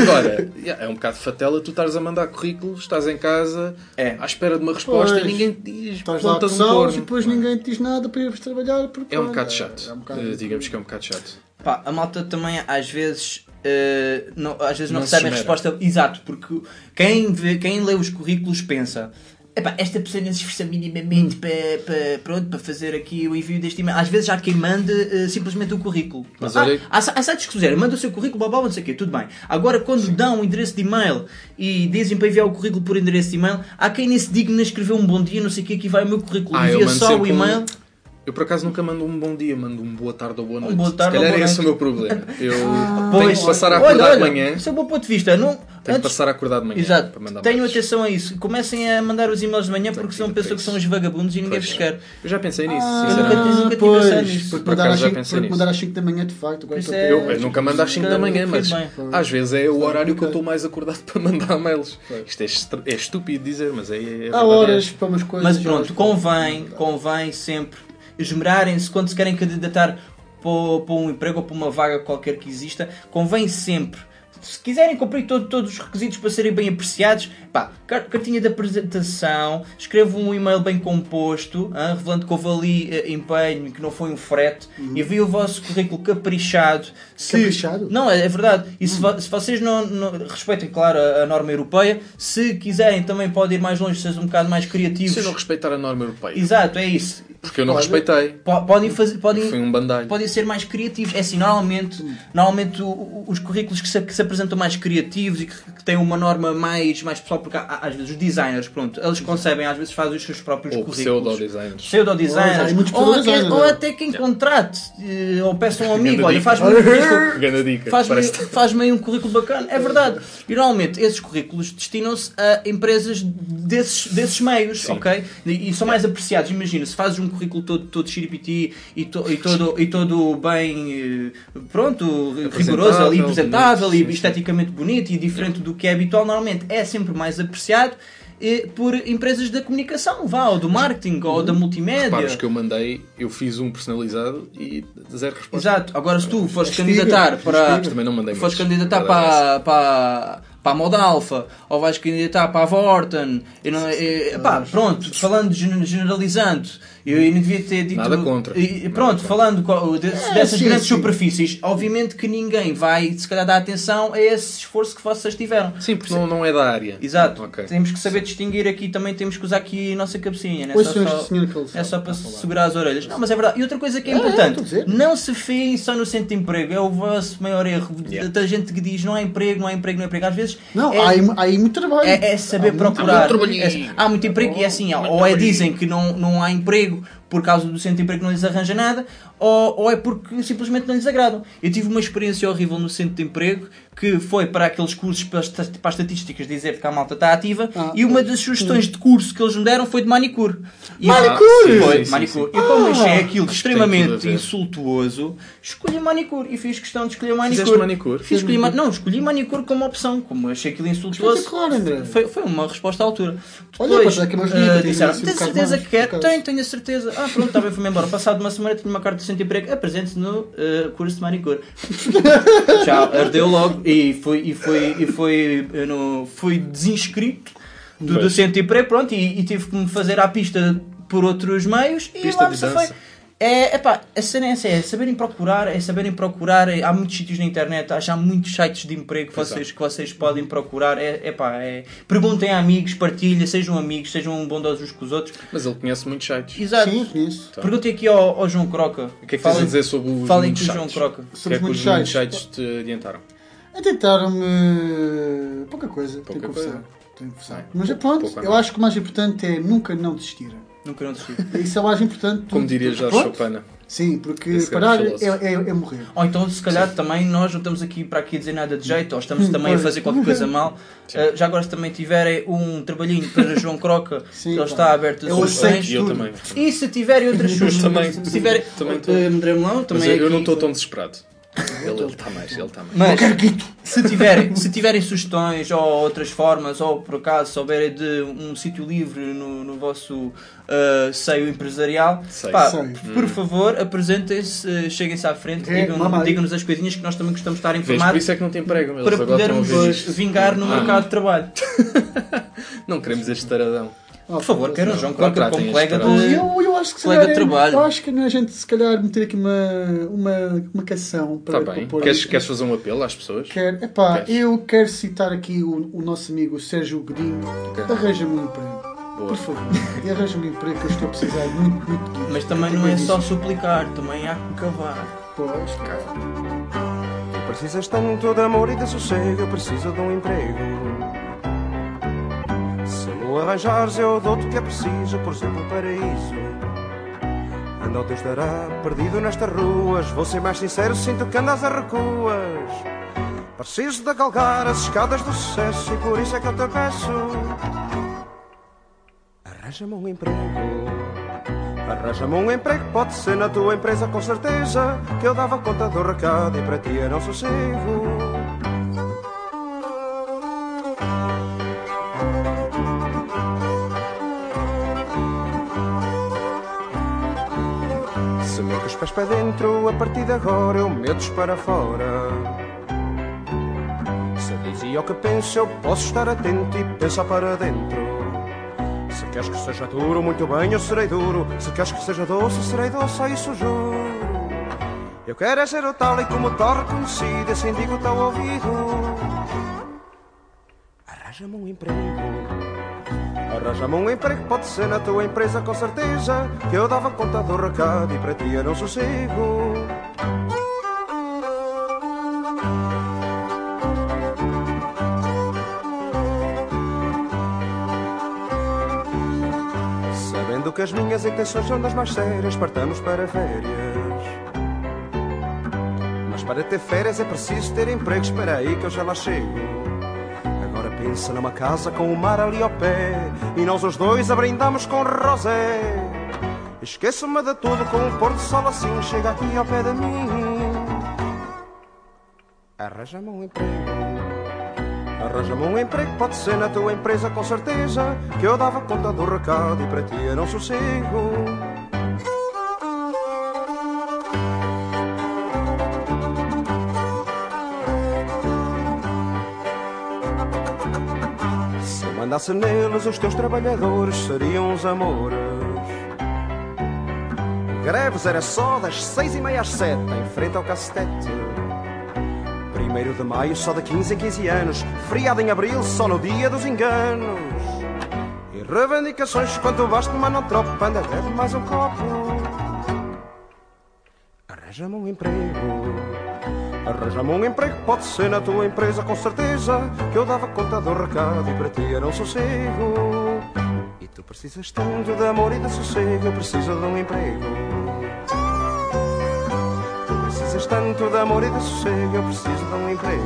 Agora, é um bocado fatela tu estares a mandar currículos, estás em casa, É. à espera de uma resposta Pois. e ninguém te diz Estás lá ponta de um corno. e depois ninguém te diz nada para ires trabalhar. Porque, É um bocado chato. É um bocado... Eh, digamos que é um bocado chato. Pá, a malta também às vezes, eh, não, às vezes não, Não recebe a resposta. Exato, porque quem, vê, quem lê os currículos pensa. Epá, esta pessoa não se esforça minimamente para, para, pronto, para fazer aqui o envio deste e-mail. Às vezes há quem mande eh, simplesmente o currículo. Mas há, olha- há, há sites que fizeram, manda o seu currículo, blá, blá, não sei o quê, tudo bem. Agora, quando dão o endereço de e-mail e dizem para enviar o currículo por endereço de e-mail, há quem nem se digna escrever um bom dia, não sei o quê, aqui vai o meu currículo. Ah, Envia só o e-mail. Eu por acaso nunca mando um bom dia, mando um boa tarde ou boa noite. boa tarde Se calhar ou boa é esse o meu problema. Eu tenho Pois, que passar a olha, acordar de olha, manhã. Isso é um bom ponto de vista. Não, Tenho que antes- passar a acordar de manhã Exato. para mandar Tenham atenção a isso. Comecem a mandar os e-mails de manhã porque senão para pensam que são os vagabundos e ninguém Pois. vos quer. Eu já pensei nisso, Ah, sinceramente. nunca- nunca tive pois, pensado nisso. Porque Por acaso às já pensei porque nisso. mandar às 5 da manhã, de facto. É- a- Eu, eu nunca mando às 5 da manhã, mas às vezes é o horário que eu estou mais acordado para mandar mails. Isto é, é estúpido dizer, mas é, é Há horas para umas coisas. Mas pronto, convém, convém sempre esmerarem-se quando se querem candidatar para, para um emprego ou para uma vaga qualquer que exista, convém sempre Se quiserem cumprir todo- todos os requisitos para serem bem apreciados, pá, car- cartinha de apresentação, escrevam um e-mail bem composto, ah, revelando que houve ali eh, empenho, que não foi um frete, enviem o vosso currículo caprichado. Se- Caprichado? Não, é, é verdade. E se, vo- se vocês não, não- respeitem, claro, a, a norma europeia, se quiserem também podem ir mais longe, sejam um bocado mais criativos. Se não respeitar a norma europeia. Exato, é isso. Porque eu não Olha, respeitei. po- Podem fazer, podem, Foi um bandalho. podem ser mais criativos. É assim, normalmente, normalmente o- o- os currículos que se, que se apresentam mais criativos e que, que têm uma norma mais, mais pessoal, porque há- às vezes os designers, pronto, eles concebem, às vezes fazem os seus próprios Ou currículos. pseudo-designers. Pseudo-designers. Muitos ou, até- ou olha. até quem contrate, eh, ou peça um amigo, olha, faz-me um currículo. Faz-me faz aí um currículo bacana. É verdade. E normalmente esses currículos destinam-se a empresas desses, desses meios, ok? E, e são mais apreciados. Imagina, se fazes um currículo todo, todo xiripiti e, to- e todo, e todo bem, eh, pronto, rigoroso ali, apresentável e sim, sim. Esteticamente bonito e diferente do que é habitual, normalmente é sempre mais apreciado eh, por empresas da comunicação, vá, ou do marketing, ou da multimédia. Repara, os que eu mandei, eu fiz um personalizado e zero resposta. Exato. Agora, se tu fores Espiga, candidatar para. Mas também não mandei fores candidatar para, é para, para a Moda Alpha ou vais candidatar para a Vorten, eu não, é, pá, pronto, falando, gen- generalizando, eu, eu não devia ter dito. Nada contra. E, pronto, falando co- de- dessas sim, grandes sim. superfícies, obviamente que ninguém vai, se calhar, dar atenção a esse esforço que vocês tiveram. Sim, porque não, não é da área. Exato. Ok. Temos que saber distinguir aqui também, temos que usar aqui a nossa cabecinha, né? Pois, Só- só- senhor é só para segurar as orelhas. Não, mas é verdade. E outra coisa que é É, importante, não se fiem só no centro de emprego. É o vosso maior erro. Da gente que diz não há emprego, não há emprego, não há emprego. Às vezes Não, é, há, aí, há aí muito trabalho. é, é saber Há muito procurar. trabalhinho. É- há muito emprego e é assim, ou é dizem que não, não há emprego emprego por causa do centro de emprego que não lhes arranja nada, ou, ou é porque simplesmente não lhes agradam. Eu tive uma experiência horrível no centro de emprego que foi para aqueles cursos para as, para estatísticas dizer que a malta está ativa Ah, e uma das sugestões de curso que eles me deram foi de manicure. E Manicure? eu- Foi, Sim, sim, manicure. sim. E como achei aquilo que extremamente insultuoso, escolhi manicure e fiz questão de escolher manicure. Fizeste manicure? Fiz escolhi ma- não, escolhi manicure como opção, como achei aquilo insultuoso. Espetacular, André. Foi, foi uma resposta à altura. Olha, Depois, dar aqui umas eh, dicas, disseram, certeza que acaso." Tenho, tenho a certeza. Ah, pronto, bem, fui-me embora. Passado uma semana tinha uma carta de centro de emprego. Apresente-se no eh, curso de manicure. Tchau, ardeu logo e fui, e fui, e fui, eu não, fui desinscrito do, do centro de emprego, pronto, e, e tive que me fazer à pista por outros meios e Pista lá de me safei. É, epá, a cena é essa, é saberem procurar, é saberem procurar, é- há muitos sítios na internet, há já muitos sites de emprego que vocês, que vocês podem procurar, é, epá, é, perguntem a amigos, partilhem, sejam amigos, sejam bondosos uns com os outros. Mas ele conhece muitos sites. Exato. Sim, conheço. Perguntem aqui ao, ao João Croca. O que é que tens a dizer sobre os falem muitos com o João sites? Croca. O que é Sobre que muitos os muitos sites. sites te adiantaram? Tentaram-me pouca coisa. Pouca tenho que coisa. Tenho que confessar. Mas é pronto, Pouco eu não. acho que o mais importante é nunca não desistir. Nunca não desisti. Isso é o mais importante. Como diria Jorge Pronto. Chopana. Sim, porque Esse parar é, é, é morrer. Ou então, se calhar, também nós não estamos aqui para aqui dizer nada de jeito, ou estamos também a fazer qualquer coisa mal. Uh, já agora, se também tiverem um trabalhinho para João Croca, Sim, ele pá. está aberto a Eu sugestões. E eu também. E se tiverem outras sugestões, também. se tiverem. Também. Uh, André Melão, Mas também eu, eu não aqui- estou tão desesperado. Ele está mais, ele está mais. Mas se tiverem, se tiverem sugestões ou outras formas, ou por acaso souberem de um sítio livre no, no vosso uh, seio empresarial, Seio. pá, Seio. por favor, apresentem-se, uh, cheguem-se à frente, É, digam- digam-nos as coisinhas que nós também gostamos de estar Vês, por informados isso é que não tem emprego. Eles para podermos vingar no Ah. mercado de trabalho. Não queremos este taradão. Por favor, quero o João contratem como colega de. Eu, eu acho que se Colega calhar de é- trabalho. Eu acho que a gente se calhar meter aqui uma, uma, uma canção para Tá bem. Queres, queres fazer um apelo às pessoas? Quer, epá, Queres? eu quero citar aqui o, o nosso amigo Sérgio Godinho. Ok. Arranja-me um emprego. Boa. Por favor. Arranja-me um emprego que eu estou a precisar muito, muito disso. Mas também não é disso. só suplicar, também há que cavar. Pois, cara. Tu precisas tanto de amor e de sossego, eu preciso de um emprego. Arranjares, eu dou-te o que é preciso, por exemplo, o paraíso. Anda o teu estará perdido nestas ruas. Vou ser mais sincero, sinto que andas a recuas. Preciso de galgar as escadas do sucesso e por isso é que eu te peço. Arranja-me um emprego. Arranja-me um emprego, pode ser na tua empresa com certeza Que eu dava conta do recado e para ti era um sossego pés para dentro, a partir de agora eu meto-os para fora dizia o que penso, eu posso estar atento e pensar para dentro. Se queres que seja duro, muito bem, eu serei duro. Se queres que seja doce, serei doce, a isso juro. Eu quero é ser o tal e como tal reconhecido, assim digo tal ouvido. Arranja-me um emprego. Arranja-me um emprego, pode ser na tua empresa com certeza Que eu dava conta do recado e para ti era um sossego. Sabendo que as minhas intenções são das mais sérias Partamos para férias. Mas para ter férias é preciso ter emprego Espera aí que eu já lá chego pensa numa casa com o mar ali ao pé. E nós os dois a brindamos com rosé. Esqueço-me de tudo com um pôr do sol assim Chega aqui ao pé de mim. Arranja-me um emprego. Arranja-me um emprego, pode ser na tua empresa com certeza Que eu dava conta do recado e para ti era um sossego Se eu mandasse neles os teus trabalhadores seriam os amores. Greves era só das seis e meia às sete Em frente ao cacetete Primeiro de maio só de 15 em 15 anos. Feriado em abril só no dia dos enganos. E reivindicações quanto basto mas não tropo Anda, mais um copo. Arranja-me um emprego Arranja-me um emprego, pode ser na tua empresa com certeza Que eu dava conta do recado e para ti era um sossego. E tu precisas tanto de amor e de sossego Eu preciso de um emprego. Tu precisas tanto de amor e de sossego Eu preciso de um emprego.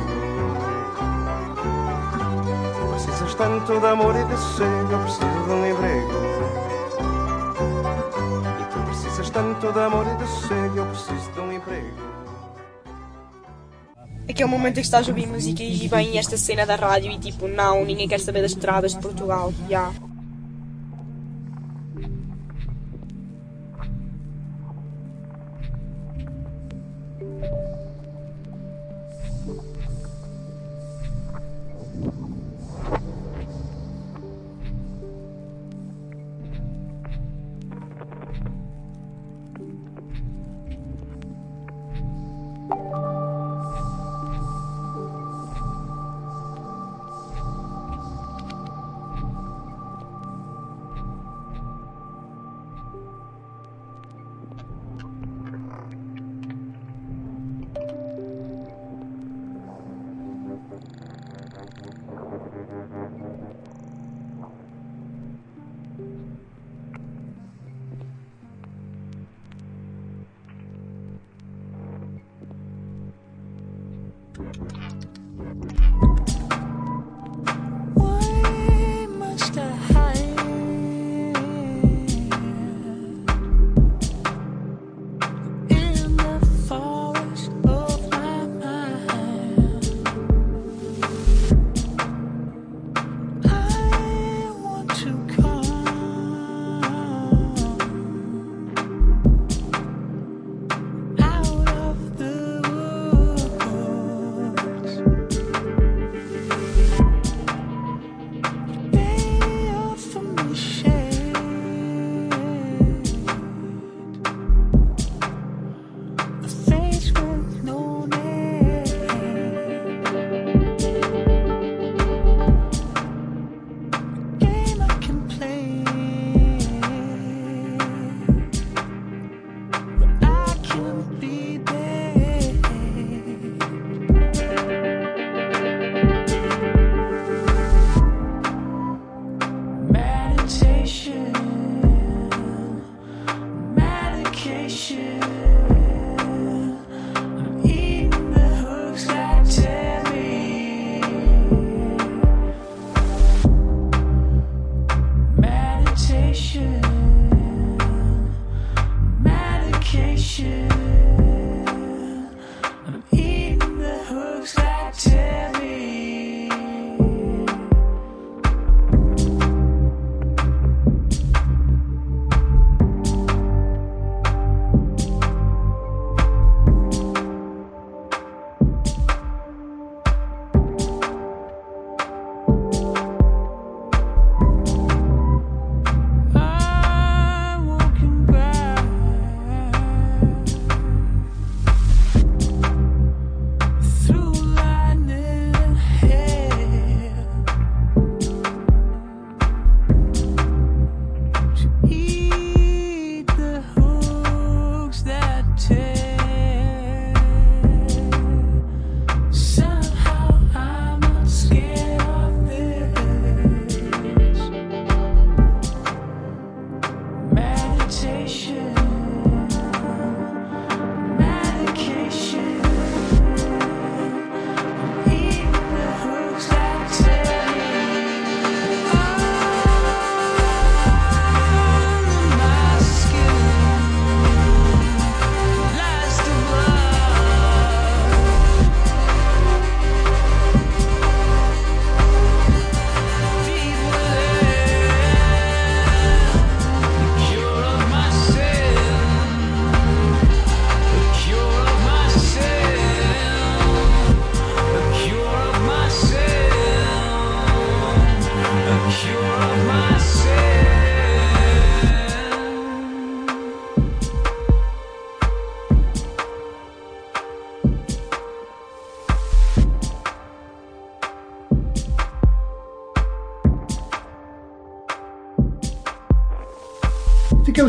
Tu precisas tanto de amor e de sossego Eu preciso de um emprego. E tu precisas tanto de amor e de sossego Eu preciso de Aquele momento em que estás a ouvir música e vem esta cena da rádio e tipo, não, ninguém quer saber das estradas de Portugal. Já.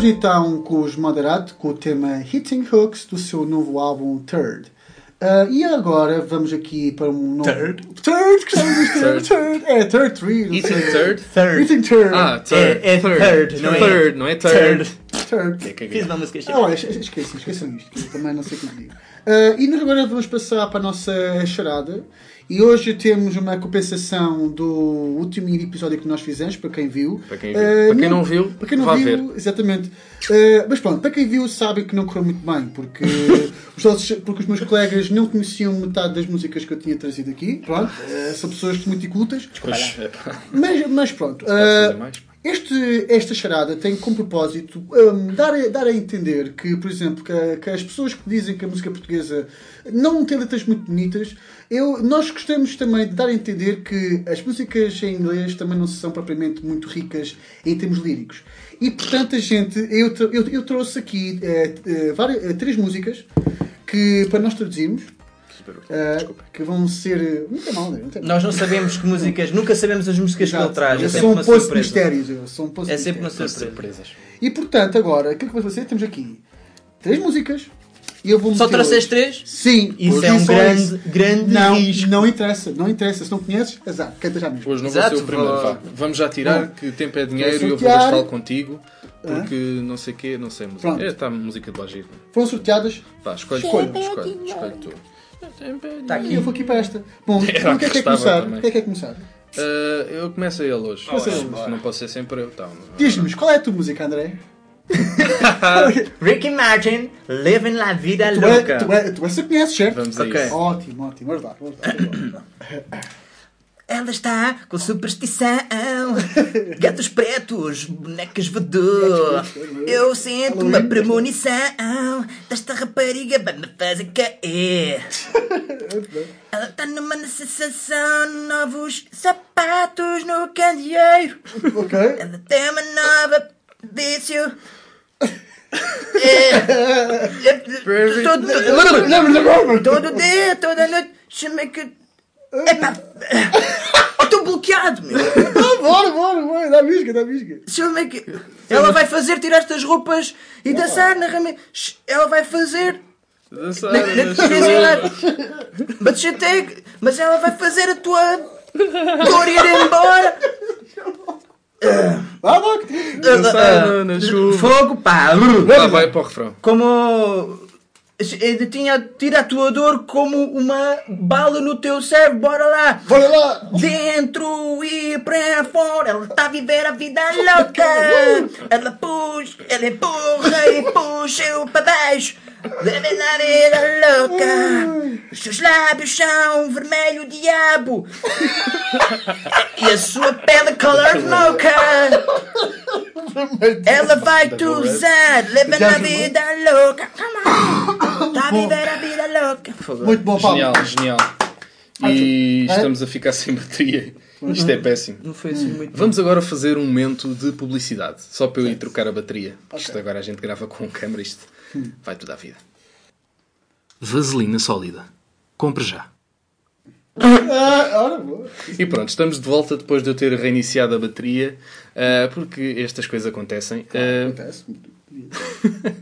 Ficamos então com os Moderat, com o tema Hitting Hooks do seu novo álbum Third. Ah, e agora vamos aqui para um novo. Third? Third, que estamos Third. Third. É, Third 3. não Eating third? Third. Eating Third. Ah, third. É- é third, não é- Third, não é third. Third. Fiz uma música Ah, olha, esque- esqueçam, esqueçam isto, que eu também não sei o que digo. Ah, e nós agora vamos passar para a nossa charada. E hoje temos uma compensação do último episódio que nós fizemos, para quem viu. Para quem viu. Ah, Para quem não viu, para quem não vá viu, ver. exatamente. Ah, mas pronto, para quem viu sabe que não correu muito bem, porque os, outros- porque os meus colegas não conheciam metade das músicas que eu tinha trazido aqui. Pronto, ah, são pessoas muito cultas. Mas, mas pronto. Este, esta charada tem como propósito hum, dar, a, dar a entender que, por exemplo, que, que as pessoas que dizem que a música portuguesa não tem letras muito bonitas, eu, nós gostamos também de dar a entender que as músicas em inglês também não são propriamente muito ricas em termos líricos. E portanto a gente, eu, eu, eu trouxe aqui eh, eh, várias, eh, três músicas que para nós traduzirmos. Eh, que vão ser. Não tem mal, não tem mal. Nós não sabemos que músicas, nunca sabemos as músicas que ele Exato. traz. É Eu sempre sou um uma poço de surpresa. mistérios. Eu sou um poço de É sempre uma surpresa. E portanto, agora, aquilo que vai fazer, temos aqui três músicas. E eu vou Só trouxeste hoje. três? Sim. Isso é um grande- isso. grande não, risco. Não interessa, não interessa. Se não conheces, azar, canta já mesmo. Hoje não vou ser o primeiro. vá. Vamos já tirar, Bom, que tempo é dinheiro e eu vou gastá-lo contigo. Porque não sei o quê, não sei música. Pronto. É, está a música de Lagir. Foram sorteadas. Vá, escolhe, escolhe, escolhe, escolhe tu. Está aqui. Eu vou aqui para esta. Bom, Era quem que é que quer estava começar? também. Quem é que quer começar? Ah, eu começo a ele hoje. Começa ele. Se Não posso ser sempre eu. Tá, Diz-nos, qual é a tua música, André? Ricky Martin, Living La Vida Tu, é, Louca. tu, é, tu essa conheces, certo? Vamos a Ok. isso. Ótimo, ótimo. Vamos lá, vamos lá. Ela está com superstição, gatos pretos, bonecas voodoo. Eu sinto uma premonição desta rapariga vai me fazer cair. Ela está numa sensação, novos sapatos no candeeiro. Ok. Ela tem uma nova vício. É, é, todo, todo dia, toda noite, chama que. Epá, eu estou bloqueado, meu. Ah, bora, bora, bora. Dá música, dá música. Chama que. Ela vai fazer tirar estas roupas e dançar na rama. Ela vai fazer. Dançar, na- na na televisão. Mas. Mas ela vai fazer a tua. dor ir embora. Vá, vá. Dançar na- na chuva. Fogo, pá. Lá vai para o refrão. Como. Tinha, tira a tua dor como uma bala no teu cérebro, bora lá! Bora lá! Dentro e para fora, ela está a viver a vida louca! Ela puxa, ela empurra e puxa-o para baixo! Vive na vida louca! Os seus lábios são vermelho diabo! E a sua pele color mocha! Ela vai te usar, leva na vida louca! Está a viver a vida louca! Muito bom, Paulo. Genial, genial. E estamos a ficar sem bateria. Isto é péssimo. Não foi assim muito Vamos agora fazer um momento de publicidade. Só para eu ir trocar a bateria. Isto agora a gente grava com câmera. Isto vai tudo à vida. Vaselina sólida. Compre já. Ah, ora, boa. E pronto, estamos de volta depois de eu ter reiniciado a bateria. ah, porque estas coisas acontecem. Ah, Acontece.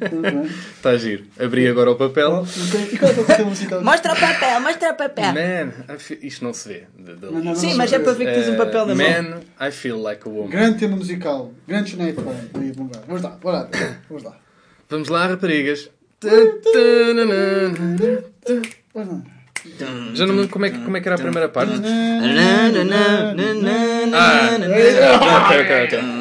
Tudo bem. Está a giro. Abri agora o papel. É música? Mostra o papel, mostra o papel. Man, feel- isto não se vê. de- de- Não, não, Sim, não, mas não, é para ver que tens um papel na mão. Man, I feel like a woman. Grande tema musical. Grande Sinead Twain. Vamos lá, vamos lá, bora lá. Vamos lá. Vamos lá, raparigas. Já não me lembro como é, que, como é que era a primeira parte. Ah, ok, ok, ok.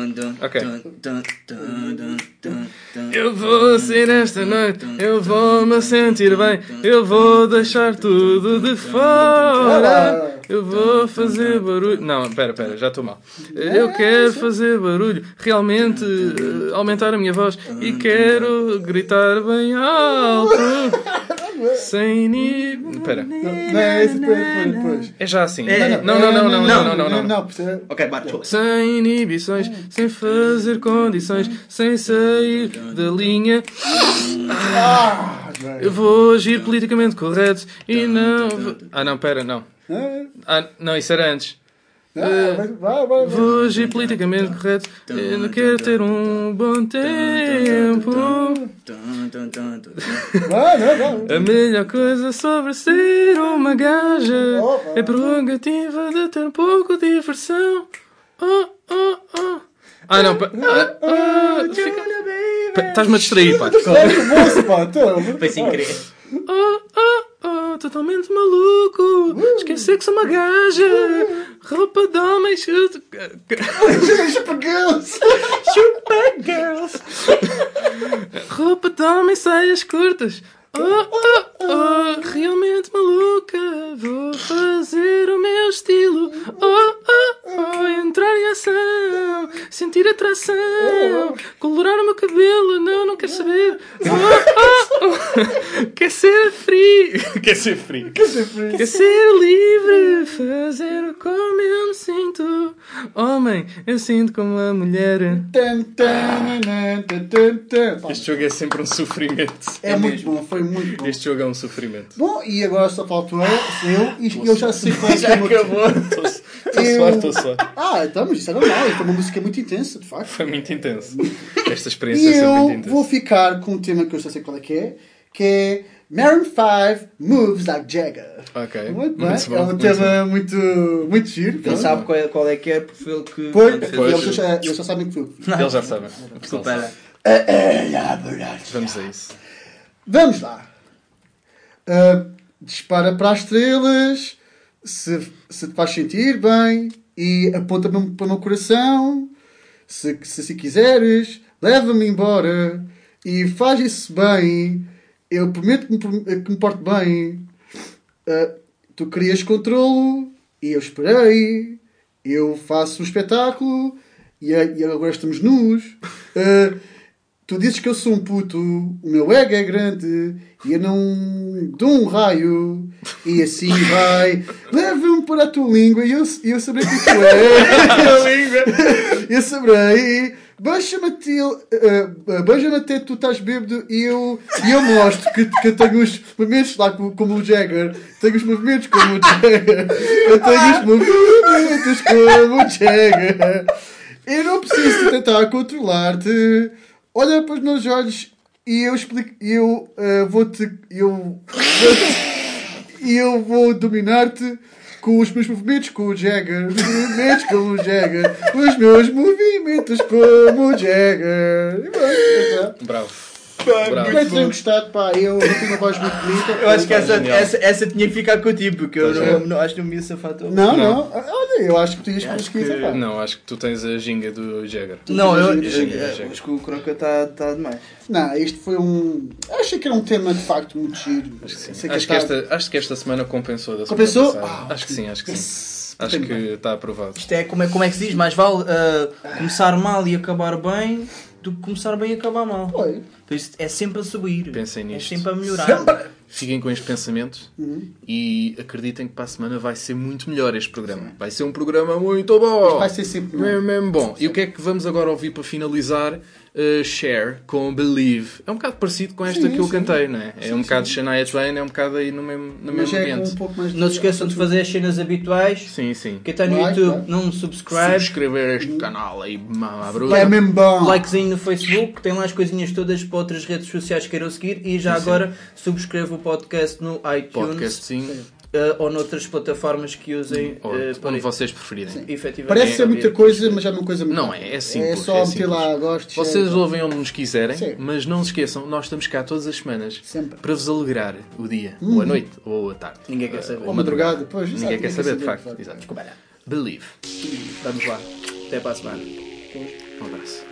Eu vou sair esta noite, eu vou me sentir bem, eu vou deixar tudo de fora. Eu vou fazer barulho. Não, pera, pera, já estou mal. Eu quero fazer barulho, realmente eh, aumentar a minha voz e quero gritar bem alto. Sem ni. Pera. Não, é esse depois. É já assim. É, Não, não, não, não, não, não, não, não. Não, percebe? Ok, bate. Sem inibições, sem fazer condições, sem sair da linha. Ah. Eu vou agir politicamente correto e não. vou- Ah, não, pera, não. Ah, não, isso era antes. Eh, vai, vai, vai. Vou agir politicamente correto. Eu não quero ter um bom tempo. Vai, vai, vai. A melhor coisa sobre ser uma gaja é a prerrogativa de ter um pouco de diversão. Oh, oh, oh. Ah, não, pa- ah, ah, fica- Pa- Estás-me a distrair, pá. Foi sem querer. Oh, oh, oh, totalmente maluco. Esquecer que sou uma gaja. Roupa de homem, chuta. Chupa girls. Chupa girls. Roupa de homem, saias curtas. Oh, oh, oh, realmente maluca. Vou fazer o meu ação. Sentir atração. Colorar o meu cabelo. Não, não quero saber. Oh, oh, oh. Quer ser free. Quer ser free. Quer ser free. Quer ser livre. Fazer como eu me sinto. Homem, eu sinto como a mulher. Este jogo é sempre um sofrimento. É muito bom, foi muito bom. Este jogo é um sofrimento. Bom, e agora só faltou eu, eu e eu já sei qual é que Já é acabou. Estou Eu- suave, estou suave. Ah, então, mas isso é normal. É uma música muito intensa, de facto. Foi muito intenso. Esta experiência E é sempre muito eu intensa. vou ficar com um tema que eu já sei qual é que é, que é Maroon 5 Moves Like Jagger. Ok. Muito bem, Muito bom, é um muito tema muito, muito giro. Quem pronto. sabe qual é, qual é que é, porque foi ele que. Pois, Pois. eles, já, eles já sabem que foi eu. Eles já sabem. Desculpa, era. Vamos a isso. Vamos lá. Ah, dispara para as estrelas, se, se te faz sentir bem, e aponta para, o meu coração. Se, se, se quiseres, leva-me embora e faz isso bem. Eu prometo que me, que me porto bem. Ah, tu querias controlo e eu esperei. Eu faço um espetáculo e, e agora estamos nus. Ah, tu dizes que eu sou um puto, o meu ego é grande e eu não dou um raio. E assim vai. Leva-me para a tua língua e eu, eu saberei que tu és. eu saberei. Beija-me até, uh, beija até tu estás bêbado e eu, e eu mostro que, que eu tenho os movimentos lá como, como o Jagger. Tenho os movimentos como o Jagger. Eu tenho os movimentos como o Jagger. Eu não preciso tentar controlar-te. Olha para os meus olhos e eu explico. Eu eh, vou-te. Eu. vou-te- E eu vou dominar-te com os meus movimentos como o Jagger. Os movimentos como o Jagger. Os meus movimentos como o Jagger. Está. Bravo. Espero Bravo. que tenham gostado, pá. Eu, tenho uma voz muito bonita. Eu acho que essa, essa, essa tinha que ficar contigo, porque eu não, é. não- acho que não me ia safar todo. Não, não. Olha, eu acho que tu ias Acho conseguir. que- pá. Não, acho que tu tens a ginga do Jagger. Não, eu, Ginga, eu- ginga, eu- ginga. acho que o Croca está tá demais. Não, isto foi um. Achei que era um tema de facto muito giro. Acho que sim. Sei Acho que, está- esta, acho que esta semana compensou da semana Compensou? Ah, acho que sim, acho que sim. Acho que está aprovado. Isto é como, é como é que se diz, mais vale ah, começar mal e acabar bem do que começar bem e acabar mal. Por isso é sempre a subir. Pensem É nisto. sempre a melhorar. Fiquem com este pensamento Uhum. e acreditem que para a semana vai ser muito melhor este programa. Vai ser um programa muito bom. Vai ser sempre melhor. mesmo bom. E o que é que vamos agora ouvir para finalizar? Uh, Share com Believe. É um bocado parecido com esta Sim, que eu sim. cantei, não é? É Sim, um bocado. Shania Twain, é um bocado aí no mesmo, no Mas mesmo é ambiente. um pouco mais Não se esqueçam de fazer as cenas habituais. Sim, sim. Quem está no Like, YouTube, não subscribe. Subscrever este canal aí, mama bruta. É mesmo bom. Likezinho no Facebook, tem lá as coisinhas todas para outras redes sociais que queiram seguir e já agora subscreva o podcast no iTunes Podcast, sim. Eh, ou noutras plataformas que usem Ou para onde vocês preferirem. efetivamente Parece ser muita coisa, mas é uma coisa muito. Não é, é simples. É só é meter lá, gosto. Vocês chega. ouvem onde nos quiserem, Sim. mas não se esqueçam, nós estamos cá todas as semanas Sempre. para vos alegrar o dia, ou a noite, ou a tarde. Ninguém quer saber. Ou Ou a madrugada. madrugada, pois, exato, Ninguém quer saber, de saber, facto. de Exato. Desculpa lá. Believe. Vamos lá. Até para a semana. Um abraço.